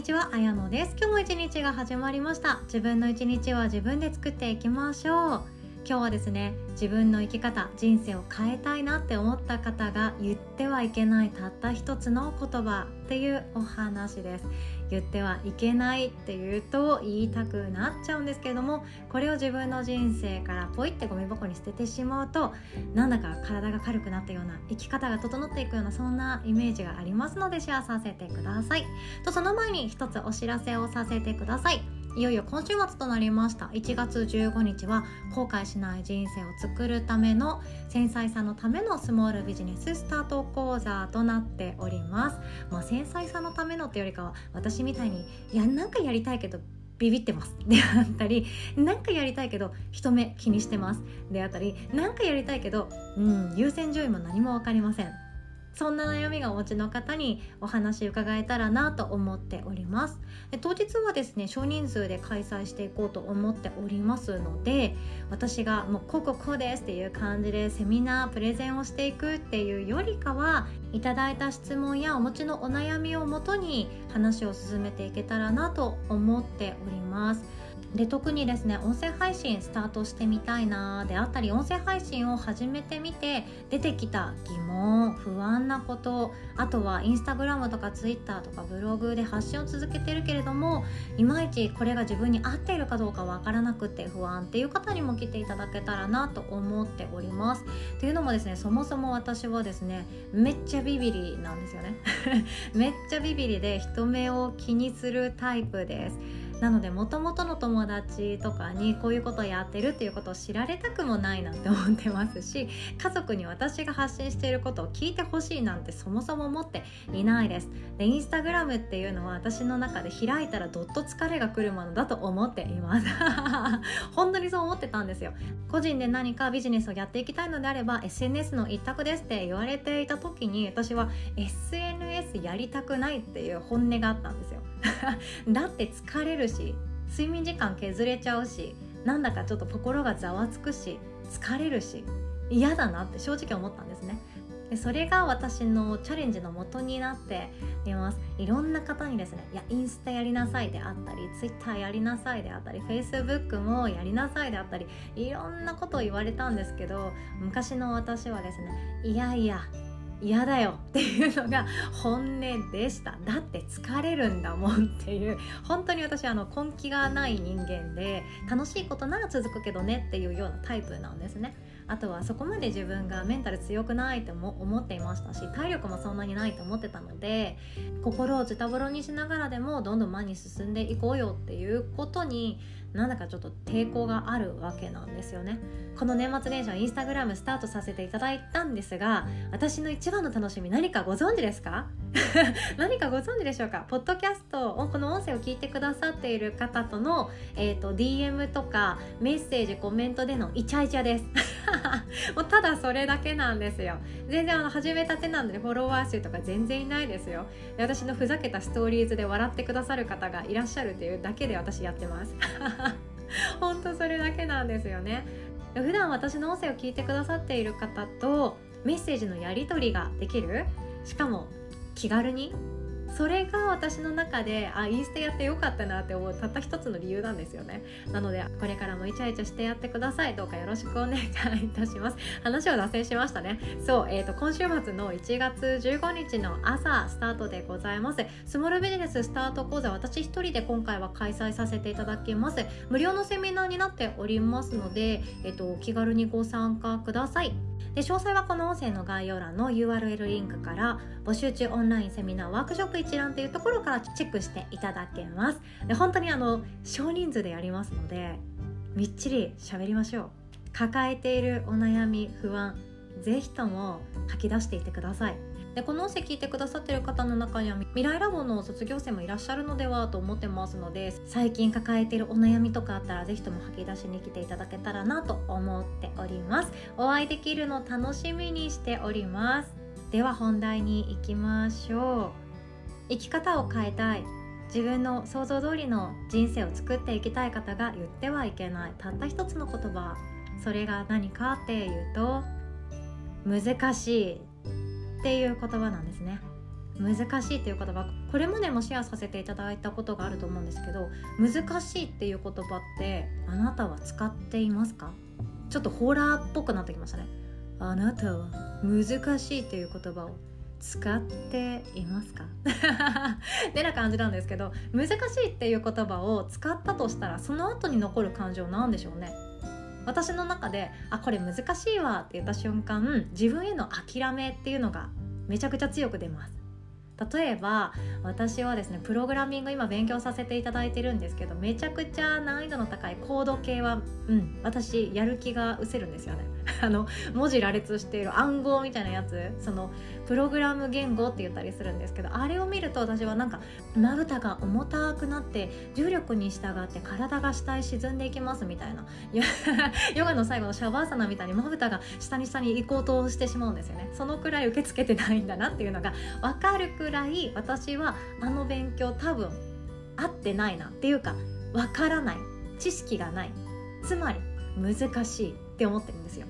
にちは、あやのです。今日も一日が始まりました。自分の一日は自分で作っていきましょう。今日はですね自分の生き方人生を変えたいなって思った方が言ってはいけないたった一つの言葉っていうお話です。言ってはいけないって言うと言いたくなっちゃうんですけれどもこれを自分の人生からポイってゴミ箱に捨ててしまうとなんだか体が軽くなったような生き方が整っていくようなそんなイメージがありますのでシェアさせてください。とその前に一つお知らせをさせてください。いよいよ今週末となりました。1月15日は後悔しない人生を作るための繊細さのためのスモールビジネススタート講座となっております、まあ、繊細さのためのってよりかは私みたいにいやなんかやりたいけどビビってます。であったりなんかやりたいけど人目気にしてます。であったりなんかやりたいけど、うん、優先順位も何も分かりません。そんな悩みがお持ちの方にお話伺えたらなと思っております。で当日はですね少人数で開催していこうと思っておりますので私がもうこうこうこうですっていう感じでセミナープレゼンをしていくっていうよりかはいただいた質問やお持ちのお悩みをもとに話を進めていけたらなと思っております。で特にですね音声配信スタートしてみたいなであったり音声配信を始めてみて出てきた疑問不安なことあとはインスタグラムとかツイッターとかブログで発信を続けてるけれどもいまいちこれが自分に合っているかどうかわからなくて不安っていう方にも来ていただけたらなと思っております。っていうのもですねそもそも私はですねめっちゃビビりなんですよね。めっちゃビビりで人目を気にするタイプです。なのでもともとの友達とかにこういうことをやってるっていうことを知られたくもないなって思ってますし家族に私が発信していることを聞いてほしいなんてそもそも思っていないです。でインスタグラムっていうのは私の中で開いたらどっと疲れが来るものだと思っています。本当にそう思ってたんですよ。個人で何かビジネスをやっていきたいのであれば SNS の一択ですって言われていた時に私は SNS やりたくないっていう本音があったんですよ。だって疲れるし睡眠時間削れちゃうしなんだかちょっと心がざわつくし疲れるし嫌だなって正直思ったんですね。でそれが私のチャレンジの元になっています。いろんな方にですねいやインスタやりなさいであったりツイッターやりなさいであったりフェイスブックもやりなさいであったりいろんなことを言われたんですけど昔の私はですねいやいや嫌だよっていうのが本音でした。だって疲れるんだもんっていう。本当に私あの根気がない人間で楽しいことなら続くけどねっていうようなタイプなんですね。あとはそこまで自分がメンタル強くないとも思っていましたし体力もそんなにないと思ってたので心をズタボロにしながらでもどんどん前に進んでいこうよっていうことになんだかちょっと抵抗があるわけなんですよね。この年末年始はインスタグラムスタートさせていただいたんですが私の一番の楽しみ何かご存知ですか？何かご存知でしょうか？ポッドキャストをこの音声を聞いてくださっている方との、えーと、DM とかメッセージコメントでのイチャイチャです。もうただそれだけなんですよ。全然あの始めたてなんでフォロワー数とか全然いないですよ。で私のふざけたストーリーズで笑ってくださる方がいらっしゃるというだけで私やってます。本当それだけなんですよね。普段私の音声を聞いてくださっている方とメッセージのやり取りができる？しかも気軽に？それが私の中であインスタやってよかったなって思うたった一つの理由なんですよね。なのでこれからもイチャイチャしてやってくださいどうかよろしくお願いいたします。話を脱線しましたね。そう、えーと、今週末の1月15日の朝スタートでございます。スモールビジネススタート講座私一人で今回は開催させていただきます。無料のセミナーになっておりますので、えーと、と気軽にご参加ください。で詳細はこの音声の概要欄の URL リンクから募集中オンラインセミナーワークショップ一覧というところからチェックしていただけます。で本当にあの少人数でやりますのでみっちり喋りましょう。抱えているお悩み不安ぜひとも吐き出していてください。でこの音声聞いてくださってる方の中には未来ラボの卒業生もいらっしゃるのではと思ってますので最近抱えているお悩みとかあったら是非とも吐き出しに来ていただけたらなと思っております。お会いできるの楽しみにしております。では本題に行きましょう。生き方を変えたい。自分の想像通りの人生を作っていきたい方が言ってはいけない。たった一つの言葉。それが何かっていうと難しいっていう言葉なんですね。難しいっていう言葉。これまでもシェアさせていただいたことがあると思うんですけど難しいっていう言葉ってあなたは使っていますか？ちょっとホラーっぽくなってきましたね。あなたは難しいっていう言葉を使っていますか？ってな感じなんですけど難しいっていう言葉を使ったとしたらその後に残る感情なんでしょうね。私の中で「あこれ難しいわ」って言った瞬間自分への諦めっていうのがめちゃくちゃ強く出ます。例えば私はですねプログラミング今勉強させていただいてるんですけどめちゃくちゃ難易度の高いコード系はうん私やる気が失せるんですよね。あの文字羅列している暗号みたいなやつそのプログラム言語って言ったりするんですけどあれを見ると私はなんかまぶたが重たくなって重力に従って体が下へ沈んでいきますみたいな。ヨガの最後のシャバーサナみたいにまぶたが下に下に行こうとしてしまうんですよね。そのくらい受け付けてないんだなっていうのが分かるくらい私はあの勉強多分合ってないなっていうか分からない。知識がない。つまり難しい。って思ってるんですよ。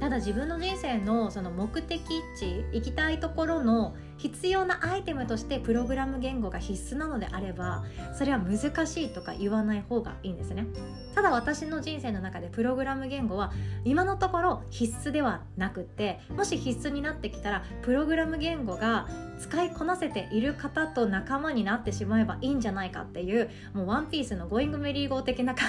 ただ自分の人生のその目的地行きたいところの必要なアイテムとしてプログラム言語が必須なのであればそれは難しいとか言わない方がいいんですね。ただ私の人生の中でプログラム言語は今のところ必須ではなくてもし必須になってきたらプログラム言語が使いこなせている方と仲間になってしまえばいいんじゃないかっていうもうワンピースのゴーイングメリー号的な考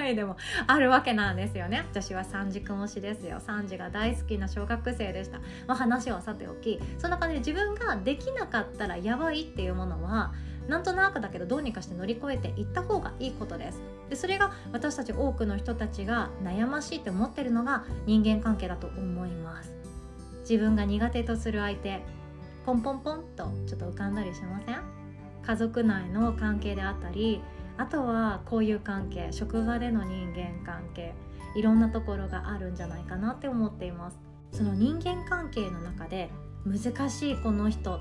えでもあるわけなんですよね。私はサンジ推しですよ。サンジが大好きな小学生でした、まあ、話はさておきそんな感じで自分ができなかったらやばいっていうものはなんとなくだけどどうにかして乗り越えていった方がいいことです。でそれが私たち多くの人たちが悩ましいって思ってるのが人間関係だと思います。自分が苦手とする相手ポンポンポンとちょっと浮かんだりしません？家族内の関係であったりあとは交友関係職場での人間関係いろんなところがあるんじゃないかなって思っています。その人間関係の中で難しいこの人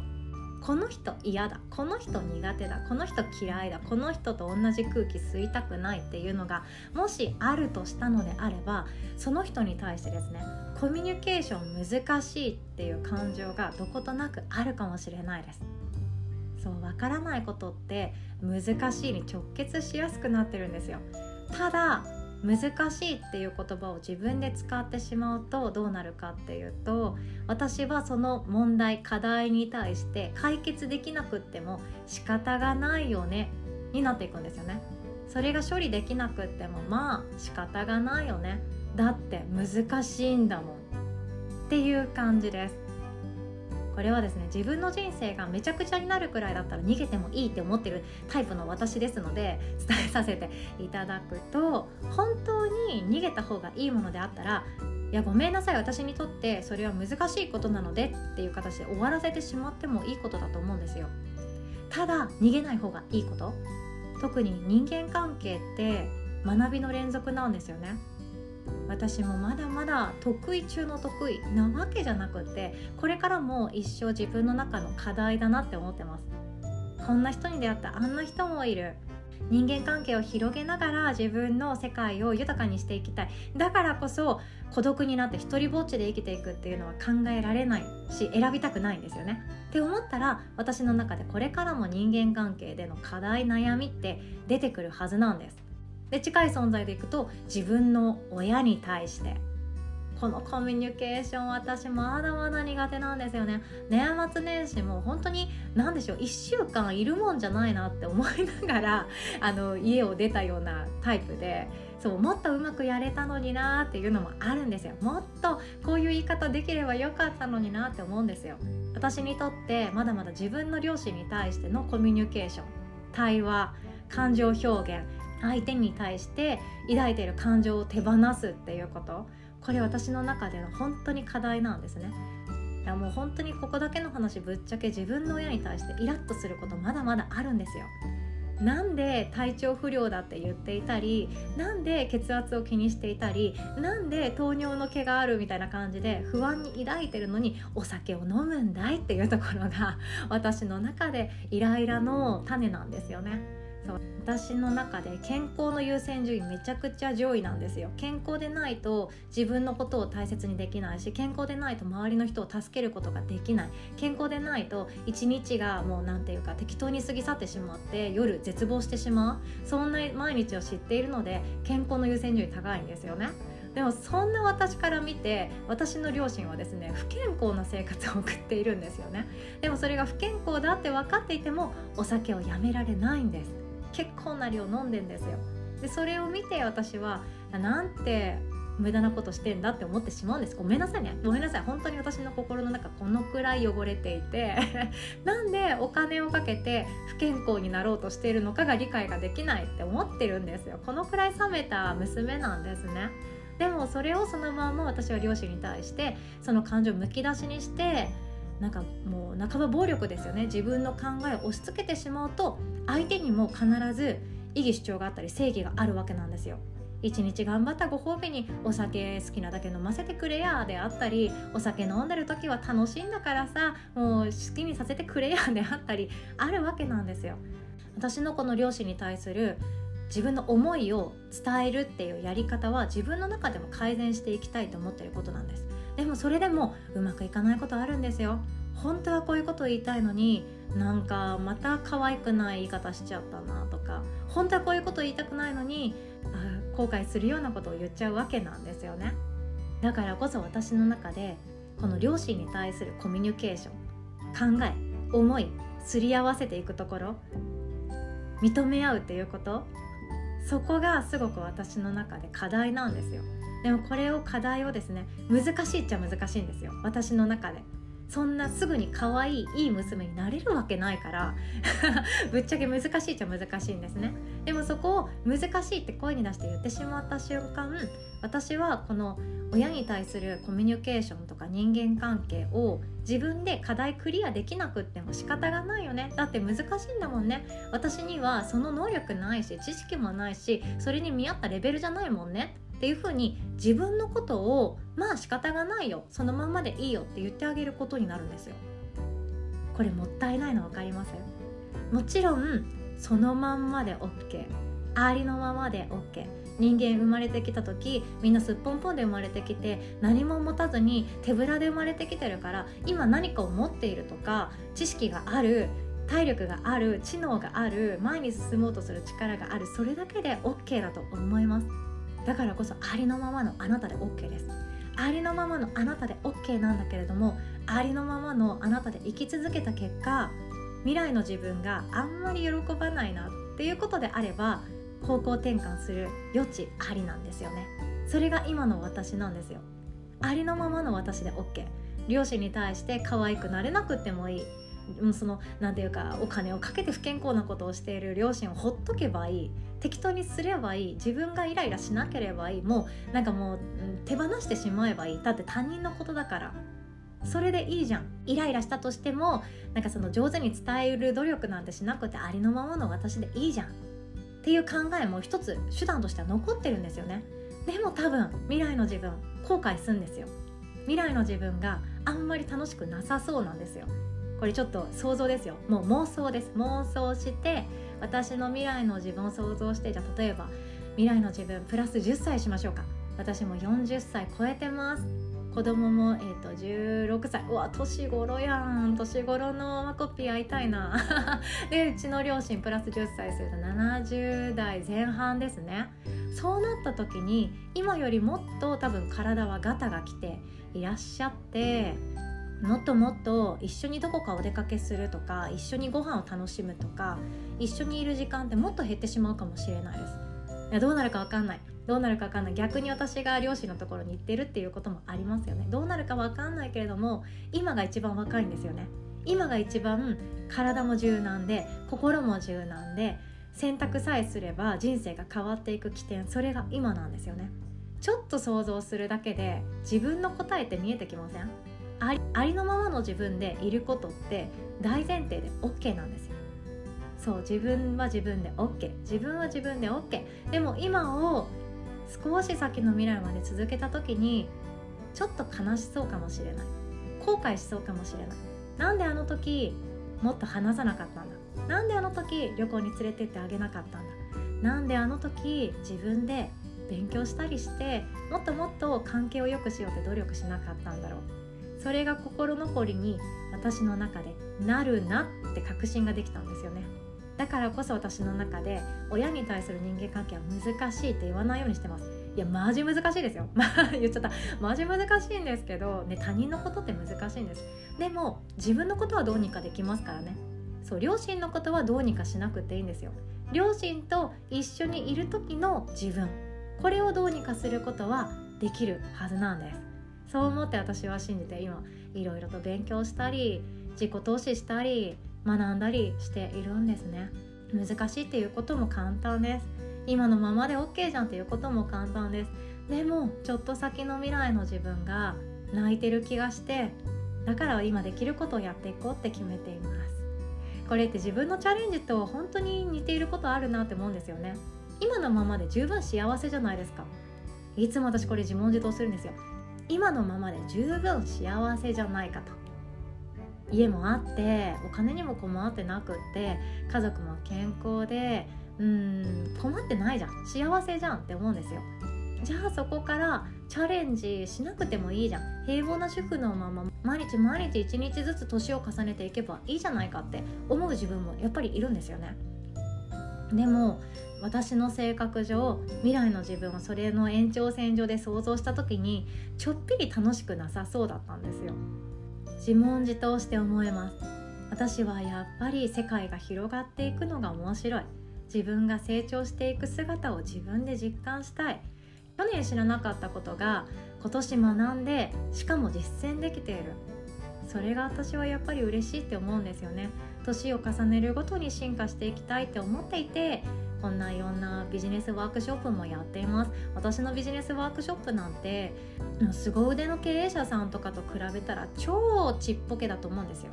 この人嫌だこの人苦手だこの人嫌いだこの人と同じ空気吸いたくないっていうのがもしあるとしたのであればその人に対してですねコミュニケーション難しいっていう感情がどことなくあるかもしれないです。そう分からないことって難しいに直結しやすくなってるんですよ。ただ難しいっていう言葉を自分で使ってしまうとどうなるかっていうと私はその問題課題に対して解決できなくっても仕方がないよねになっていくんですよね。それが処理できなくってもまあ仕方がないよね。だって難しいんだもん。っていう感じです。これはですね自分の人生がめちゃくちゃになるくらいだったら逃げてもいいって思ってるタイプの私ですので伝えさせていただくと本当に逃げた方がいいものであったらいやごめんなさい私にとってそれは難しいことなのでっていう形で終わらせてしまってもいいことだと思うんですよ。ただ逃げない方がいいこと。特に人間関係って学びの連続なんですよね。私もまだまだ得意中の得意なわけじゃなくてこれからも一生自分の中の課題だなって思ってます。こんな人に出会ったあんな人もいる。人間関係を広げながら自分の世界を豊かにしていきたい。だからこそ孤独になって一人ぼっちで生きていくっていうのは考えられないし選びたくないんですよね。って思ったら私の中でこれからも人間関係での課題悩みって出てくるはずなんです。で近い存在でいくと自分の親に対してこのコミュニケーション私まだまだ苦手なんですよね。年末年始も本当に何でしょう1週間いるもんじゃないなって思いながら あの家を出たようなタイプでそうもっとうまくやれたのになっていうのもあるんですよ。もっとこういう言い方できればよかったのになって思うんですよ。私にとってまだまだ自分の両親に対してのコミュニケーション対話感情表現相手に対して抱いている感情を手放すっていうこと。これ私の中での本当に課題なんですね。いやもう本当にここだけの話ぶっちゃけ自分の親に対してイラッとすることまだまだあるんですよ。なんで体調不良だって言っていたりなんで血圧を気にしていたりなんで糖尿の毛があるみたいな感じで不安に抱いてるのにお酒を飲むんだいっていうところが私の中でイライラの種なんですよね。そう私の中で健康の優先順位めちゃくちゃ上位なんですよ。健康でないと自分のことを大切にできないし健康でないと周りの人を助けることができない。健康でないと一日がもう何て言うか適当に過ぎ去ってしまって夜絶望してしまう。そんな毎日を知っているので健康の優先順位高いんですよね。でもそんな私から見て私の両親はですね不健康な生活を送っているんですよね。でもそれが不健康だって分かっていてもお酒をやめられないんです。結構な量飲んでんですよ。でそれを見て私はなんて無駄なことしてんだって思ってしまうんです。ごめんなさいね。ごめんなさい。本当に私の心の中このくらい汚れていて。なんでお金をかけて不健康になろうとしているのかが理解ができないって思ってるんですよ。このくらい冷めた娘なんですね。でもそれをそのまま私は両親に対してその感情をむき出しにしてなんかもう半ば暴力ですよね自分の考えを押し付けてしまうと相手にも必ず異議主張があったり正義があるわけなんですよ。一日頑張ったご褒美にお酒好きなだけ飲ませてくれやであったりお酒飲んでる時は楽しいんだからさもう好きにさせてくれやであったりあるわけなんですよ。私のこの両親に対する自分の思いを伝えるっていうやり方は自分の中でも改善していきたいと思ってることなんです。でもそれでもうまくいかないことあるんですよ。本当はこういうことを言いたいのになんかまた可愛くない言い方しちゃったなとか本当はこういうことを言いたくないのに後悔するようなことを言っちゃうわけなんですよね。だからこそ私の中でこの両親に対するコミュニケーション考え思いすり合わせていくところ認め合うっていうことそこがすごく私の中で課題なんですよ。でもこれを課題をですね難しいっちゃ難しいんですよ。私の中で。そんなすぐに可愛いいい娘になれるわけないから ぶっちゃけ難しいっちゃ難しいんですね。でもそこを難しいって声に出して言ってしまった瞬間私はこの親に対するコミュニケーションとか人間関係を自分で課題クリアできなくっても仕方がないよね。だって難しいんだもんね。私にはその能力ないし知識もないしそれに見合ったレベルじゃないもんね。っていうふうに自分のことをまあ仕方がないよ。そのままでいいよって言ってあげることになるんですよ。これもったいないの分かります？もちろんそのまんまで OK ありのままで OK 人間生まれてきた時みんなすっぽんぽんで生まれてきて何も持たずに手ぶらで生まれてきてるから今何かを持っているとか知識がある体力がある知能がある前に進もうとする力があるそれだけで OK だと思います。だからこそありのままのあなたで OK です。ありのままのあなたで OK なんだけれどもありのままのあなたで生き続けた結果未来の自分があんまり喜ばないなっていうことであれば方向転換する余地ありなんですよね。それが今の私なんですよ。ありのままの私で OK 両親に対して可愛くなれなくてもいい。その何て言うかお金をかけて不健康なことをしている両親をほっとけばいい。適当にすればいい。自分がイライラしなければいい。もうなんかもう手放してしまえばいい。だって他人のことだから。それでいいじゃん。イライラしたとしてもなんかその上手に伝える努力なんてしなくてありのままの私でいいじゃん。っていう考えも一つ手段としては残ってるんですよね。でも多分未来の自分後悔するんですよ。未来の自分があんまり楽しくなさそうなんですよ。これちょっと想像ですよ。もう妄想です。妄想して私の未来の自分を想像してじゃあ例えば未来の自分プラス10歳しましょうか。私も40歳超えてます。子供も、えーと、16歳うわ年頃やん。年頃のマコピー会いたいな。でうちの両親プラス10歳すると70代前半ですね。そうなった時に今よりもっと多分体はガタが来ていらっしゃってもっともっと一緒にどこかお出かけするとか一緒にご飯を楽しむとか一緒にいる時間ってもっと減ってしまうかもしれないです。いやどうなるか分かんない。どうなるか分かんない。逆に私が両親のところに行ってるっていうこともありますよね。どうなるか分かんないけれども今が一番若いんですよね。今が一番体も柔軟で心も柔軟で選択さえすれば人生が変わっていく起点それが今なんですよね。ちょっと想像するだけで自分の答えって見えてきません？ありありのままの自分でいることって大前提で OK なんですよ。そう自分は自分で OK 自分は自分で OK でも今を少し先の未来まで続けた時にちょっと悲しそうかもしれない。後悔しそうかもしれない。なんであの時もっと話さなかったんだ。なんであの時旅行に連れてってあげなかったんだ。なんであの時自分で勉強したりしてもっともっと関係を良くしようって努力しなかったんだろう。それが心残りに私の中でなるなって確信ができたんですよね。だからこそ私の中で親に対する人間関係は難しいって言わないようにしてます。いやマジ難しいですよ。言っちゃった。マジ難しいんですけど、ね、他人のことって難しいんです。でも自分のことはどうにかできますからね。そう両親のことはどうにかしなくていいんですよ。両親と一緒にいる時の自分。これをどうにかすることはできるはずなんです。そう思って私は信じて今いろいろと勉強したり自己投資したり学んだりしているんですね。難しいっていうことも簡単です。今のままで OK じゃんっていうことも簡単です。でもちょっと先の未来の自分が泣いてる気がしてだから今できることをやっていこうって決めています。これって自分のチャレンジと本当に似ていることあるなって思うんですよね。今のままで十分幸せじゃないですか。いつも私これ自問自答するんですよ。今のままで十分幸せじゃないかと。家もあってお金にも困ってなくって家族も健康でうん困ってないじゃん。幸せじゃんって思うんですよ。じゃあそこからチャレンジしなくてもいいじゃん。平凡な主婦のまま毎日毎日一日ずつ年を重ねていけばいいじゃないかって思う自分もやっぱりいるんですよね。でも私の性格上未来の自分はそれの延長線上で想像した時にちょっぴり楽しくなさそうだったんですよ。自問自答して思います。私はやっぱり世界が広がっていくのが面白い。自分が成長していく姿を自分で実感したい。去年知らなかったことが今年学んでしかも実践できている。それが私はやっぱり嬉しいって思うんですよね。年を重ねるごとに進化していきたいって思っていてこんないろんなビジネスワークショップもやっています。私のビジネスワークショップなんて凄腕の経営者さんとかと比べたら超ちっぽけだと思うんですよ。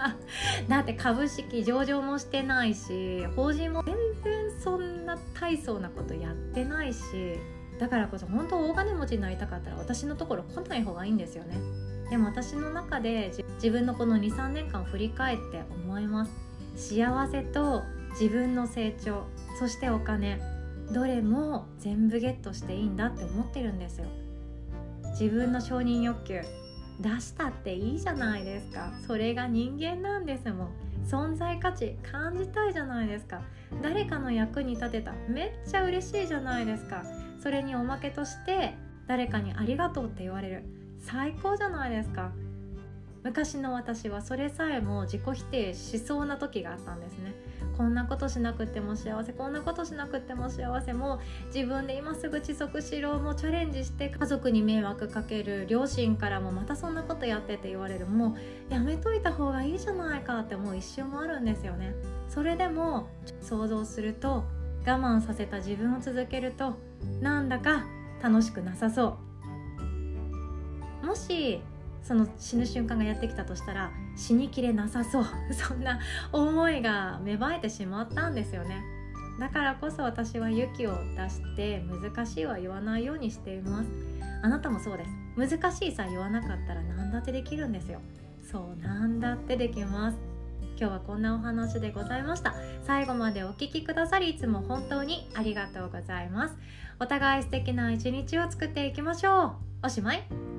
だって株式上場もしてないし法人も全然そんな大層なことやってないしだからこそ本当大金持ちになりたかったら私のところ来ない方がいいんですよね。でも私の中で自分のこの23年間を振り返って思います。幸せと自分の成長そしてお金どれも全部ゲットしていいんだって思ってるんですよ。自分の承認欲求出したっていいじゃないですか。それが人間なんですもん。存在価値感じたいじゃないですか。誰かの役に立てためっちゃ嬉しいじゃないですか。それにおまけとして誰かにありがとうって言われる。最高じゃないですか。昔の私はそれさえも自己否定しそうな時があったんですね。こんなことしなくても幸せこんなことしなくても幸せも自分で今すぐ遅刻しろもチャレンジして家族に迷惑かける両親からもまたそんなことやってって言われるもうやめといた方がいいじゃないかってもう一瞬もあるんですよね。それでも想像すると我慢させた自分を続けるとなんだか楽しくなさそう。もしその死ぬ瞬間がやってきたとしたら死にきれなさそう。そんな思いが芽生えてしまったんですよね。だからこそ私は勇気を出して難しいは言わないようにしています。あなたもそうです。難しいさ言わなかったら何だってできるんですよ。そうなんだってできます。今日はこんなお話でございました。最後までお聴きくださりいつも本当にありがとうございます。お互い素敵な一日を作っていきましょう。おしまい。